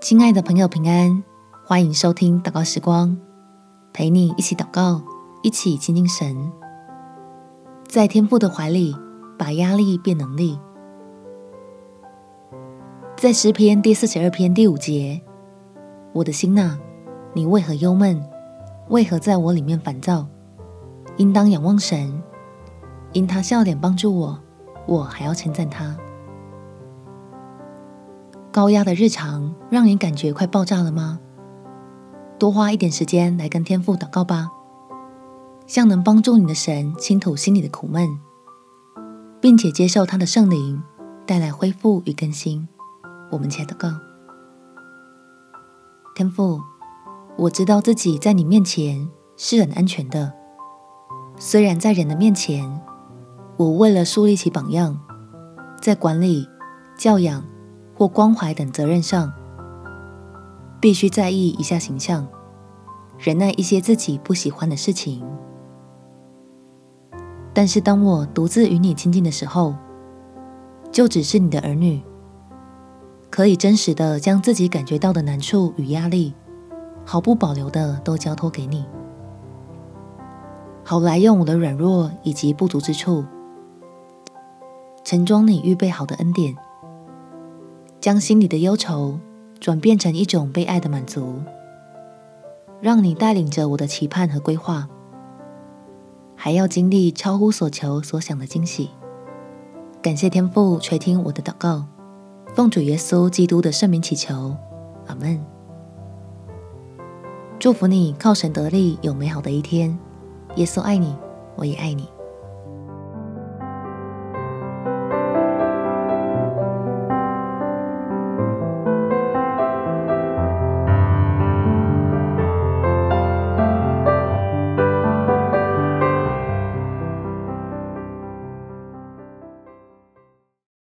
亲爱的朋友，平安，欢迎收听祷告时光，陪你一起祷告，一起亲近神，在天父的怀里，把压力变能力。在诗篇第四十二篇第五节，我的心哪，你为何忧闷？为何在我里面烦躁？应当仰望神，因他笑脸帮助我，我还要称赞他。高压的日常让你感觉快爆炸了吗？多花一点时间来跟天父祷告吧，向能帮助你的神倾吐心里的苦闷，并且接受他的圣灵带来恢复与更新。我们且祷告。天父，我知道自己在你面前是很安全的，虽然在人的面前，我为了树立起榜样，在管理、教养。或关怀等责任上，必须在意一下形象，忍耐一些自己不喜欢的事情。但是当我独自与你亲近的时候，就只是你的儿女，可以真实的将自己感觉到的难处与压力，毫不保留的都交托给你，好来用我的软弱以及不足之处，承装你预备好的恩典。将心里的忧愁转变成一种被爱的满足，让你带领着我的期盼和规划，还要经历超乎所求所想的惊喜。感谢天父垂听我的祷告，奉主耶稣基督的圣名祈求，阿门。祝福你靠神得力，有美好的一天。耶稣爱你，我也爱你。